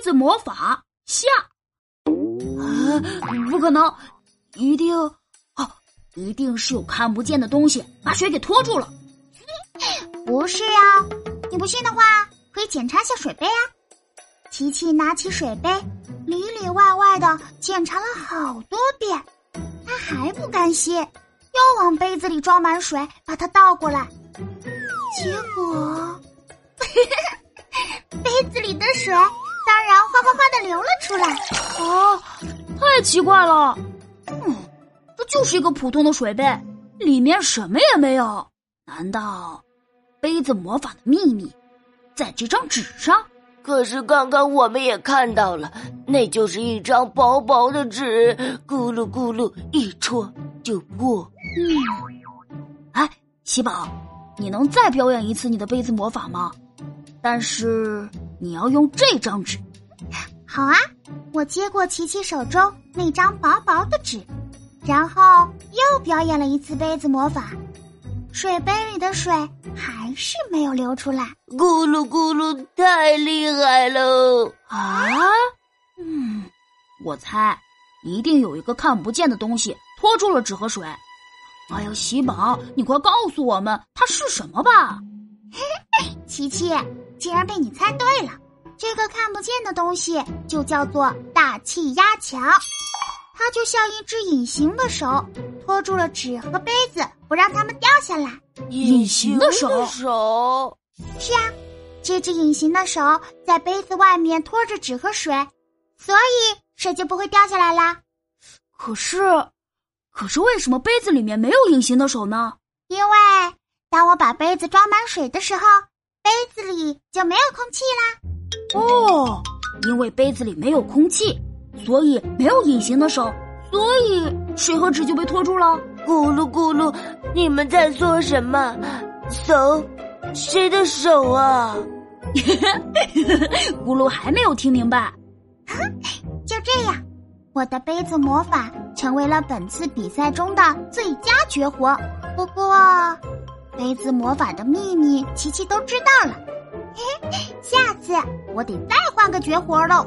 子魔法下。啊，不可能，一定，哦，一定是有看不见的东西把水给拖住了。不是啊，你不信的话，可以检查一下水杯啊。琪琪拿起水杯，里里外外的检查了好多遍，他还不甘心，又往杯子里装满水，把它倒过来。结果，杯子里的水哗哗哗的流了出来。啊，太奇怪了！嗯，这就是一个普通的水杯，里面什么也没有。难道杯子魔法的秘密在这张纸上？可是刚刚我们也看到了，那就是一张薄薄的纸，咕噜咕噜一戳就破。嗯，哎，喜宝，你能再表演一次你的杯子魔法吗？但是你要用这张纸。好啊，我接过琪琪手中那张薄薄的纸，然后又表演了一次杯子魔法。水杯里的水还是没有流出来，咕噜咕噜，太厉害了啊！嗯，我猜一定有一个看不见的东西拖住了纸和水。哎呀，喜宝，你快告诉我们它是什么吧！琪琪，竟然被你猜对了，这个看不见的东西就叫做大气压强。它就像一只隐形的手，托住了纸和杯子，不让它们掉下来。隐形的手，是啊，这只隐形的手在杯子外面托着纸和水，所以水就不会掉下来啦。可是，可是为什么杯子里面没有隐形的手呢？因为当我把杯子装满水的时候，杯子里就没有空气啦。哦，因为杯子里没有空气。所以没有隐形的手，所以水和纸就被拖住了。咕噜咕噜，你们在说什么？手？谁的手啊？咕噜还没有听明白。就这样，我的杯子魔法成为了本次比赛中的最佳绝活。不过，杯子魔法的秘密，琪琪都知道了。下次我得再换个绝活了